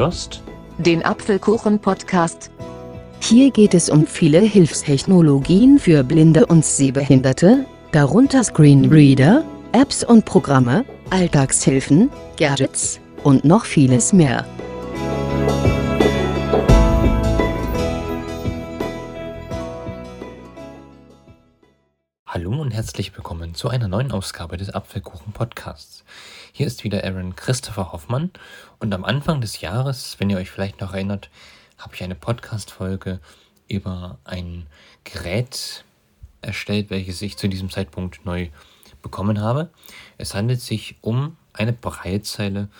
hörst den Apfelkuchen-Podcast. Hier geht es um viele Hilfstechnologien für Blinde und Sehbehinderte, darunter Screenreader, Apps und Programme, Alltagshilfen, Gadgets und noch vieles mehr. Herzlich willkommen zu einer neuen Ausgabe des Apfelkuchen Podcasts. Hier ist wieder Aaron Christopher Hoffmann und am Anfang des Jahres, wenn ihr euch vielleicht noch erinnert, habe ich eine Podcast-Folge über ein Gerät erstellt, welches ich zu diesem Zeitpunkt neu bekommen habe. Es handelt sich um eine Breitzeile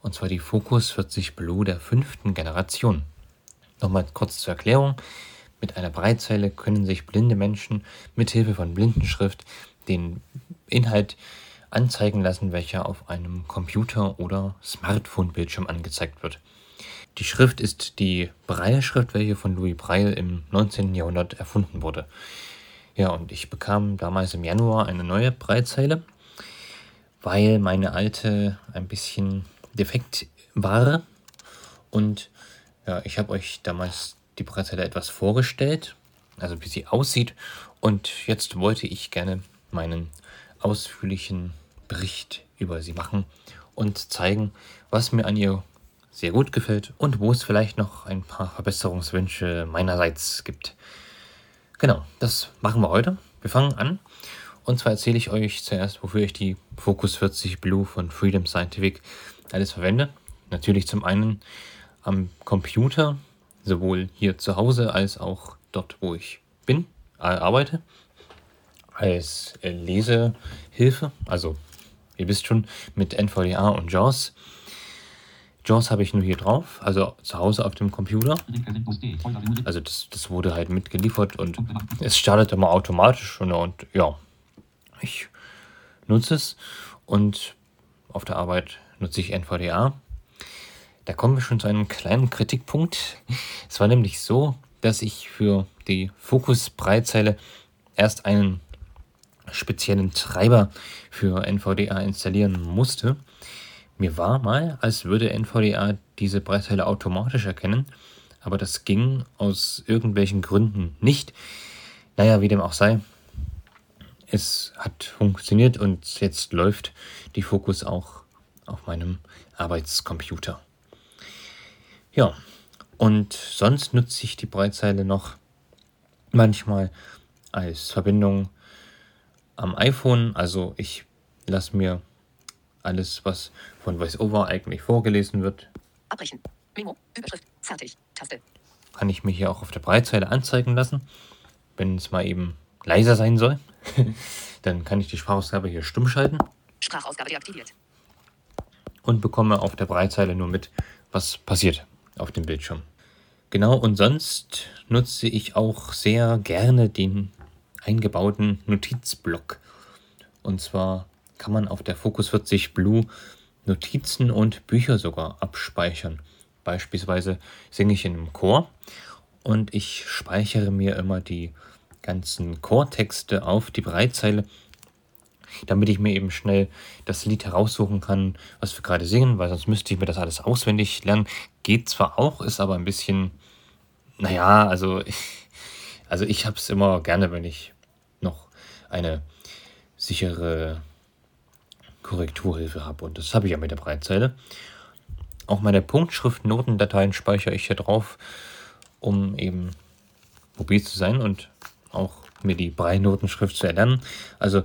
und zwar die Focus 40 Blue der fünften Generation. Nochmal kurz zur Erklärung. Mit einer Breitzeile können sich blinde Menschen mit Hilfe von Blindenschrift den Inhalt anzeigen lassen, welcher auf einem Computer- oder Smartphone-Bildschirm angezeigt wird. Die Schrift ist die Braille-Schrift, welche von Louis Braille im 19. Jahrhundert erfunden wurde. Ja, und ich bekam damals im Januar eine neue Breitzeile, weil meine alte ein bisschen defekt war. Und ja, ich habe euch damals die Breitzeile etwas vorgestellt, also wie sie aussieht. Und jetzt wollte ich gerne meinen ausführlichen Bericht über sie machen und zeigen, was mir an ihr sehr gut gefällt und wo es vielleicht noch ein paar Verbesserungswünsche meinerseits gibt. Genau, das machen wir heute. Wir fangen an. Und zwar erzähle ich euch zuerst, wofür ich die Focus 40 Blue von Freedom Scientific alles verwende. Natürlich zum einen am Computer, sowohl hier zu Hause als auch dort, wo ich bin, arbeite, als Lesehilfe. Also, ihr wisst schon, mit NVDA und JAWS. JAWS habe ich nur hier drauf, also zu Hause auf dem Computer. Also das, das wurde halt mitgeliefert und es startet immer automatisch und, und ja, ich nutze es und auf der Arbeit nutze ich NVDA. Da kommen wir schon zu einem kleinen Kritikpunkt. Es war nämlich so, dass ich für die Fokus-Breitzeile erst einen speziellen Treiber für NVDA installieren musste. Mir war mal, als würde NVDA diese Breitzeile automatisch erkennen, aber das ging aus irgendwelchen Gründen nicht. Naja, wie dem auch sei, es hat funktioniert und jetzt läuft die Fokus auch auf meinem Arbeitscomputer. Ja, und sonst nutze ich die Breitzeile noch manchmal als Verbindung am iPhone. Also ich lasse mir alles, was von VoiceOver eigentlich vorgelesen wird, Abbrechen. Memo. Überschrift. Fertig. Taste. kann ich mir hier auch auf der Breitzeile anzeigen lassen. Wenn es mal eben leiser sein soll, dann kann ich die Sprachausgabe hier stumm schalten Sprachausgabe deaktiviert. und bekomme auf der Breitzeile nur mit, was passiert auf dem Bildschirm. Genau, und sonst nutze ich auch sehr gerne den eingebauten Notizblock. Und zwar kann man auf der Focus 40 Blue Notizen und Bücher sogar abspeichern. Beispielsweise singe ich in einem Chor und ich speichere mir immer die ganzen Chortexte auf die Breitzeile, damit ich mir eben schnell das Lied heraussuchen kann, was wir gerade singen, weil sonst müsste ich mir das alles auswendig lernen. Geht zwar auch, ist aber ein bisschen, naja, also also ich habe es immer gerne, wenn ich noch eine sichere Korrekturhilfe habe und das habe ich ja mit der Breitzeile. Auch meine Punktschrift-Notendateien speichere ich hier drauf, um eben mobil zu sein und auch mir die Brei-Notenschrift zu erlernen. Also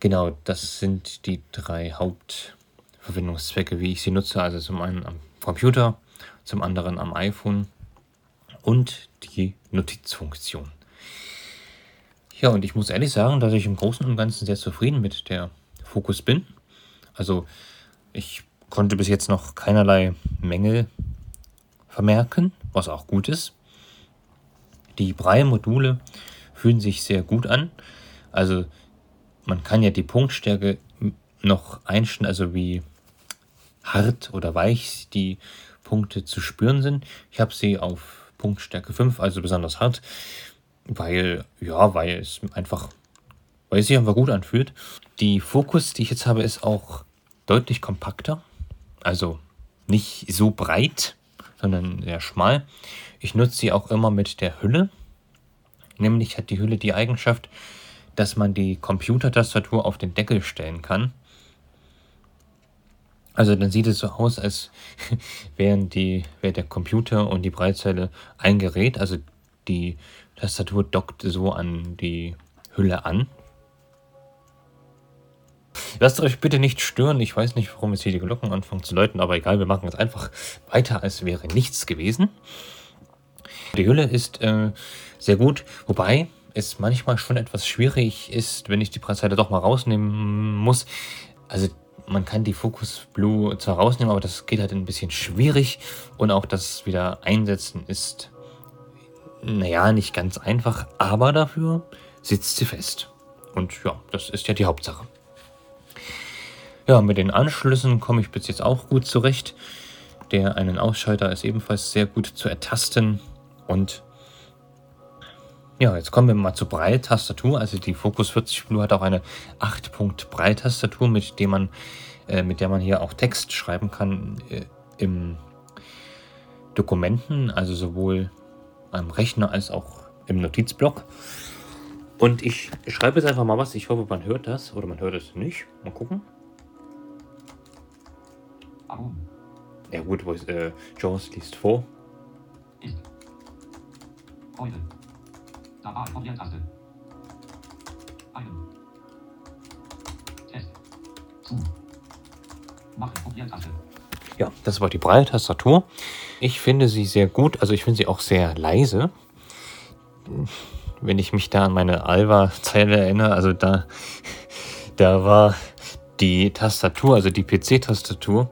genau, das sind die drei Hauptverwendungszwecke, wie ich sie nutze. Also zum einen am Computer, zum anderen am iPhone und die Notizfunktion. Ja, und ich muss ehrlich sagen, dass ich im Großen und Ganzen sehr zufrieden mit der Fokus bin. Also ich konnte bis jetzt noch keinerlei Mängel vermerken, was auch gut ist. Die Brei-Module fühlen sich sehr gut an. Also man kann ja die Punktstärke noch einstellen, also wie hart oder weich die Punkte zu spüren sind. Ich habe sie auf Punktstärke 5, also besonders hart, weil, ja, weil es einfach, weil es sich einfach gut anfühlt. Die Fokus, die ich jetzt habe, ist auch deutlich kompakter. Also nicht so breit, sondern sehr schmal. Ich nutze sie auch immer mit der Hülle. Nämlich hat die Hülle die Eigenschaft, dass man die Computertastatur auf den Deckel stellen kann. Also dann sieht es so aus, als wären die, wäre der Computer und die Breitzeile ein Gerät. Also die Tastatur dockt so an die Hülle an. Lasst euch bitte nicht stören. Ich weiß nicht, warum jetzt hier die Glocken anfangen zu läuten, aber egal, wir machen jetzt einfach weiter, als wäre nichts gewesen. Die Hülle ist äh, sehr gut, wobei es manchmal schon etwas schwierig ist, wenn ich die Breitseite doch mal rausnehmen muss. Also man kann die Focus Blue zwar rausnehmen, aber das geht halt ein bisschen schwierig und auch das wieder einsetzen ist, naja, nicht ganz einfach, aber dafür sitzt sie fest. Und ja, das ist ja die Hauptsache. Ja, mit den Anschlüssen komme ich bis jetzt auch gut zurecht. Der einen Ausschalter ist ebenfalls sehr gut zu ertasten und ja, jetzt kommen wir mal zur Breittastatur. Also die Focus 40 Blue hat auch eine 8-Punkt-Breittastatur, mit, man, äh, mit der man hier auch Text schreiben kann äh, im Dokumenten, also sowohl am Rechner als auch im Notizblock. Und ich schreibe jetzt einfach mal was. Ich hoffe, man hört das oder man hört es nicht. Mal gucken. Warum? Ja gut, wo ist, äh, Jaws liest vor. Ist. Heute. Da war Probiertaste. Einen. Test. Zu. Machen Probiertaste. Ja, das war die breite Tastatur. Ich finde sie sehr gut, also ich finde sie auch sehr leise. Wenn ich mich da an meine Alva-Zeile erinnere, also da, da war die Tastatur, also die PC-Tastatur,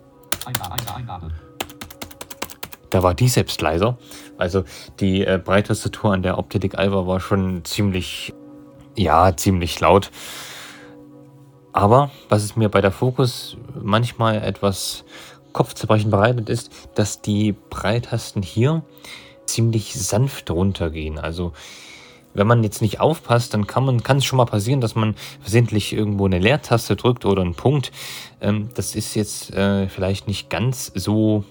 da war die selbst leiser. Also die äh, Breittastatur an der Optetic Alva war schon ziemlich, ja, ziemlich laut. Aber was es mir bei der Focus manchmal etwas Kopfzerbrechen bereitet ist, dass die Breittasten hier ziemlich sanft runtergehen. Also wenn man jetzt nicht aufpasst, dann kann kann es schon mal passieren, dass man versehentlich irgendwo eine Leertaste drückt oder einen Punkt. Ähm, das ist jetzt äh, vielleicht nicht ganz so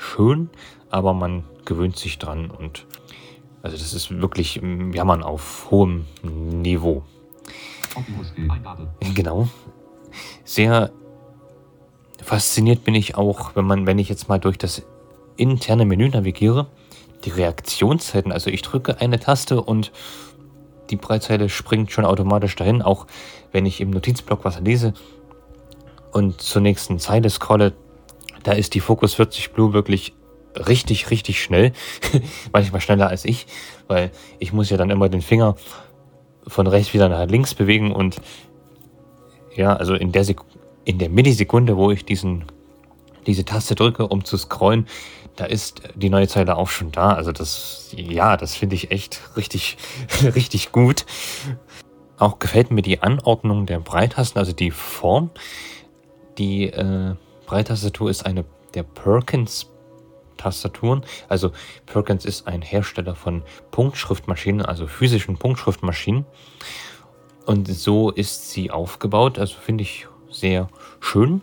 schön, aber man gewöhnt sich dran und also das ist wirklich Jammern auf hohem Niveau. Genau. Sehr fasziniert bin ich auch, wenn man, wenn ich jetzt mal durch das interne Menü navigiere, die Reaktionszeiten. Also ich drücke eine Taste und die Breitzeile springt schon automatisch dahin, auch wenn ich im Notizblock was lese und zur nächsten Zeile scrolle, da ist die Focus 40 Blue wirklich richtig, richtig schnell. Manchmal schneller als ich, weil ich muss ja dann immer den Finger von rechts wieder nach links bewegen und ja, also in der, Sek in der Millisekunde, wo ich diesen, diese Taste drücke, um zu scrollen, da ist die neue Zeile auch schon da. Also das, ja, das finde ich echt richtig, richtig gut. Auch gefällt mir die Anordnung der Breittasten, also die Form. Die äh, Breittastatur ist eine der Perkins Tastaturen. Also Perkins ist ein Hersteller von Punktschriftmaschinen, also physischen Punktschriftmaschinen. Und so ist sie aufgebaut. Also finde ich sehr schön.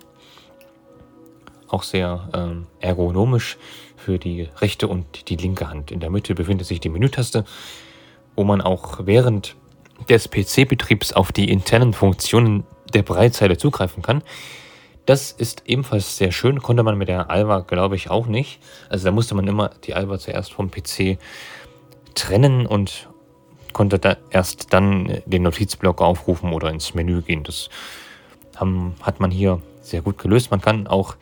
Auch sehr ähm, ergonomisch für die rechte und die linke Hand. In der Mitte befindet sich die Menütaste, wo man auch während des PC-Betriebs auf die internen Funktionen der Breitzeile zugreifen kann. Das ist ebenfalls sehr schön, konnte man mit der Alva, glaube ich, auch nicht. Also da musste man immer die Alva zuerst vom PC trennen und konnte da erst dann den Notizblock aufrufen oder ins Menü gehen. Das haben, hat man hier sehr gut gelöst. Man kann auch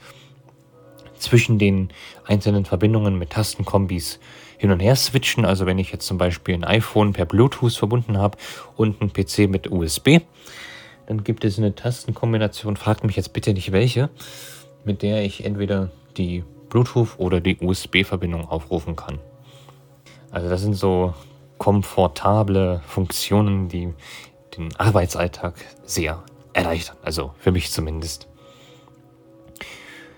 zwischen den einzelnen Verbindungen mit Tastenkombis hin und her switchen. Also wenn ich jetzt zum Beispiel ein iPhone per Bluetooth verbunden habe und ein PC mit USB, dann gibt es eine Tastenkombination, fragt mich jetzt bitte nicht welche, mit der ich entweder die Bluetooth oder die USB-Verbindung aufrufen kann. Also das sind so komfortable Funktionen, die den Arbeitsalltag sehr erleichtern. Also für mich zumindest.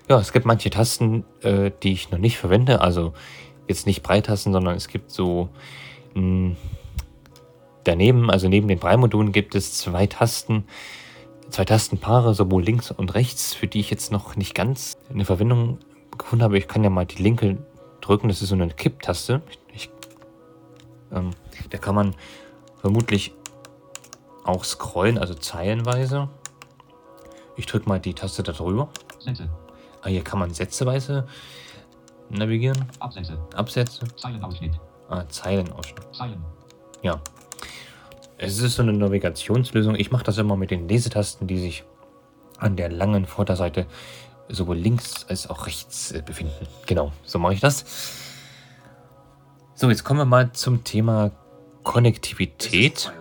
Ja, es gibt manche Tasten, äh, die ich noch nicht verwende. Also jetzt nicht Breitasten, sondern es gibt so mh, daneben, also neben den Breimodulen gibt es zwei Tasten, zwei Tastenpaare, sowohl links und rechts, für die ich jetzt noch nicht ganz eine Verwendung gefunden habe, ich kann ja mal die linke drücken. Das ist so eine Kipptaste. Ich, ähm, da kann man vermutlich auch scrollen, also zeilenweise. Ich drücke mal die Taste da drüber. Sätze. Ah, hier kann man sätzeweise navigieren. Absätze. Absätze. Zeilenausschnitt. Ah, Zeilenausschnitt. Zeilen. Ja. Es ist so eine Navigationslösung. Ich mache das immer mit den Lesetasten, die sich an der langen Vorderseite sowohl links als auch rechts äh, befinden. Genau, so mache ich das. So, jetzt kommen wir mal zum Thema Konnektivität.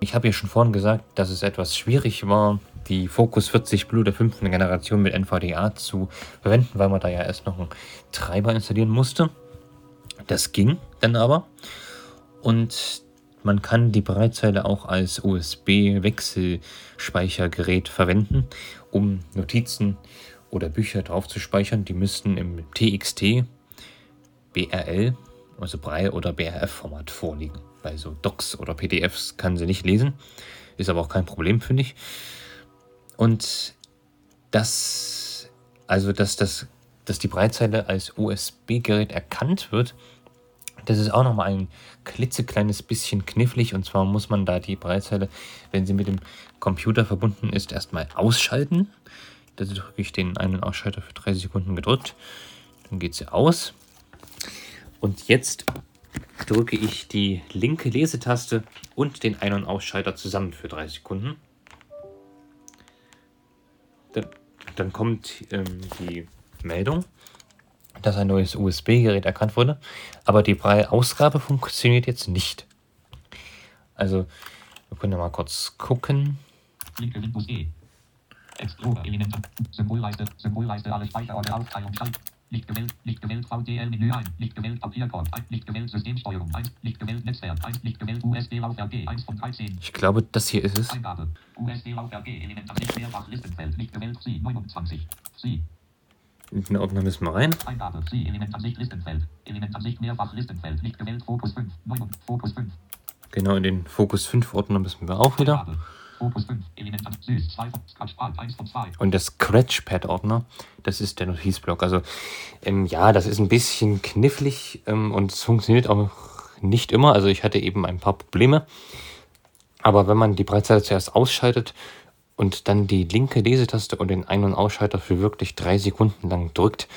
Ich habe ja schon vorhin gesagt, dass es etwas schwierig war, die Focus 40 Blue der fünften Generation mit NVDA zu verwenden, weil man da ja erst noch einen Treiber installieren musste. Das ging dann aber. Und man kann die Breitzeile auch als USB-Wechselspeichergerät verwenden, um Notizen oder Bücher drauf zu speichern. Die müssten im TXT, BRL, also Braille oder BRF-Format vorliegen. Bei so Docs oder PDFs kann sie nicht lesen. Ist aber auch kein Problem, finde ich. Und das, also dass, das, dass die Breitzeile als USB-Gerät erkannt wird, das ist auch nochmal ein klitzekleines bisschen knifflig. Und zwar muss man da die Breitzeile, wenn sie mit dem Computer verbunden ist, erstmal ausschalten. Da drücke ich den einen Ausschalter für 30 Sekunden gedrückt. Dann geht sie aus. Und jetzt drücke ich die linke Lesetaste und den Ein- und Ausschalter zusammen für 30 Sekunden. Dann, dann kommt ähm, die Meldung dass ein neues USB-Gerät erkannt wurde, aber die Braille-Ausgabe funktioniert jetzt nicht. Also, wir können ja mal kurz gucken. Linke Windows E. Explorer Element. Symbolleiste. Symbolleiste alle Speicherorte Aufteilung Schalt. Nicht gewählt. Nicht gewählt VDL Menü ein. Nicht gewählt Papierkorb. Ein. Nicht gewählt Systemsteuerung 1. Nicht gewählt Netzwerk 1. Nicht gewählt USB Laufwerk G 1 von 13. Ich glaube, das hier ist es. Eingabe. USB Laufwerk G Element nicht mehrfach Listenfeld. Nicht gewählt C 29. C. In den Ordner müssen wir rein. Eingabe C Element Ansicht Listenfeld. Element Ansicht mehrfach Listenfeld. Nicht gewählt Fokus 5. 9. Fokus 5. Genau, in den Fokus 5 Ordner müssen wir auch wieder. Eingabe. Fokus 5. Element an Süß 2 von Scratchpad 1 von 2. Und der Scratchpad-Ordner, das ist der Notizblock. Also, ähm, ja, das ist ein bisschen knifflig ähm, und es funktioniert auch nicht immer. Also, ich hatte eben ein paar Probleme. Aber wenn man die Breitseite zuerst ausschaltet und dann die linke Lesetaste und den Ein- und Ausschalter für wirklich drei Sekunden lang drückt,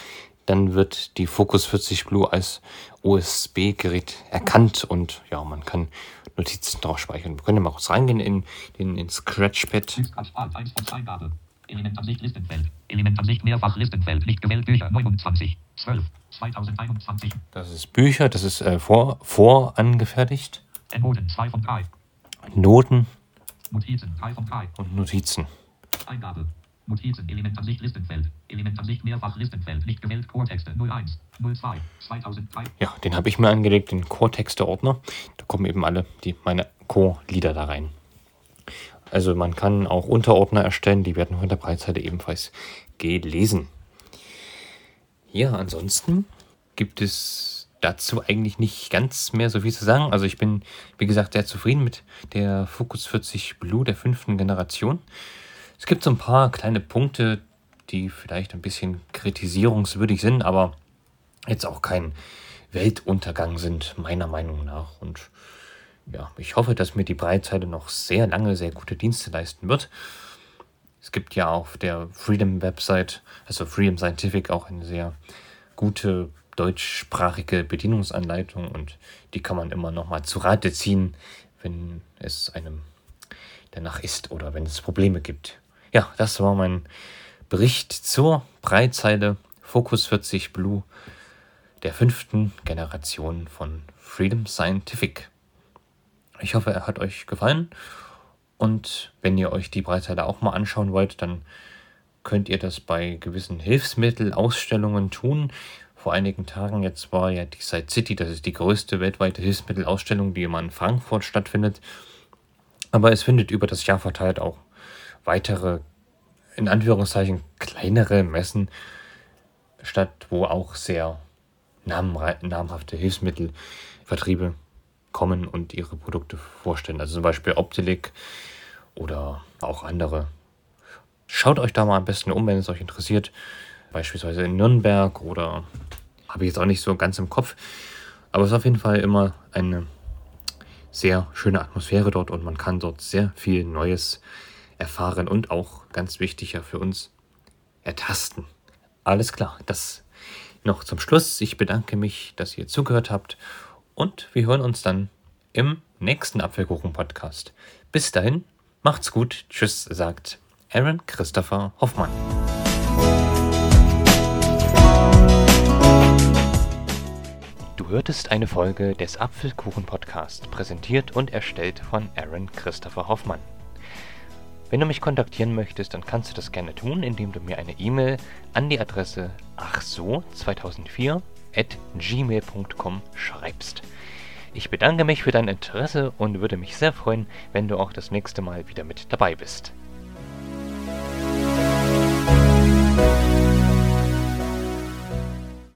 dann wird die Focus 40 Blue als USB-Gerät erkannt und ja, man kann Notizen drauf speichern. Wir können mal kurz reingehen in, in, in Scratchpad. Süß Scratchpad 1 von 2 Eingabe. Element Ansicht Listenfeld. Element Ansicht mehrfach Listenfeld. Nicht gewählt Bücher 29. 12. 2021. Das ist Bücher, das ist äh, vor, vorangefertigt. Noten 2 von 3. Noten Notizen 3 von 3. und Notizen. Eingabe. Notizen, Element Ansicht Listenfeld. Element Ansicht mehrfach Listenfeld. Nicht gewählt Chortexte 01. 02. 2003. Ja, den habe ich mir angelegt, den Core-Texte-Ordner. Da kommen eben alle die, meine Core-Lieder da rein. Also man kann auch Unterordner erstellen, die werden von der Breitseite ebenfalls gelesen. Ja, ansonsten gibt es dazu eigentlich nicht ganz mehr so viel zu sagen. Also ich bin, wie gesagt, sehr zufrieden mit der Focus 40 Blue der fünften Generation. Es gibt so ein paar kleine Punkte, die vielleicht ein bisschen kritisierungswürdig sind, aber jetzt auch kein Weltuntergang sind, meiner Meinung nach. Und ja, ich hoffe, dass mir die Breitseite noch sehr lange sehr gute Dienste leisten wird. Es gibt ja auf der Freedom-Website, also Freedom Scientific, auch eine sehr gute deutschsprachige Bedienungsanleitung und die kann man immer noch mal zu Rate ziehen, wenn es einem danach ist oder wenn es Probleme gibt. Ja, das war mein Bericht zur Breitzeile Focus 40 Blue der fünften Generation von Freedom Scientific. Ich hoffe, er hat euch gefallen. Und wenn ihr euch die Breitzeile auch mal anschauen wollt, dann könnt ihr das bei gewissen Hilfsmittelausstellungen tun. Vor einigen Tagen jetzt war ja die Side City, das ist die größte weltweite Hilfsmittelausstellung, die immer in Frankfurt stattfindet. Aber es findet über das Jahr verteilt auch weitere, in Anführungszeichen, kleinere Messen statt, wo auch sehr namhafte Hilfsmittelvertriebe kommen und ihre Produkte vorstellen. Also zum Beispiel Optilik oder auch andere. Schaut euch da mal am besten um, wenn es euch interessiert. Beispielsweise in Nürnberg oder habe ich jetzt auch nicht so ganz im Kopf. Aber es ist auf jeden Fall immer eine sehr schöne Atmosphäre dort und man kann dort sehr viel Neues erfahren und auch ganz wichtiger für uns ertasten. Alles klar, das noch zum Schluss. Ich bedanke mich, dass ihr zugehört habt und wir hören uns dann im nächsten Apfelkuchen-Podcast. Bis dahin, macht's gut. Tschüss, sagt Aaron Christopher Hoffmann. Du hörtest eine Folge des Apfelkuchen-Podcast, präsentiert und erstellt von Aaron Christopher Hoffmann. Wenn du mich kontaktieren möchtest, dann kannst du das gerne tun, indem du mir eine E-Mail an die Adresse achso2004 at gmail.com schreibst. Ich bedanke mich für dein Interesse und würde mich sehr freuen, wenn du auch das nächste Mal wieder mit dabei bist.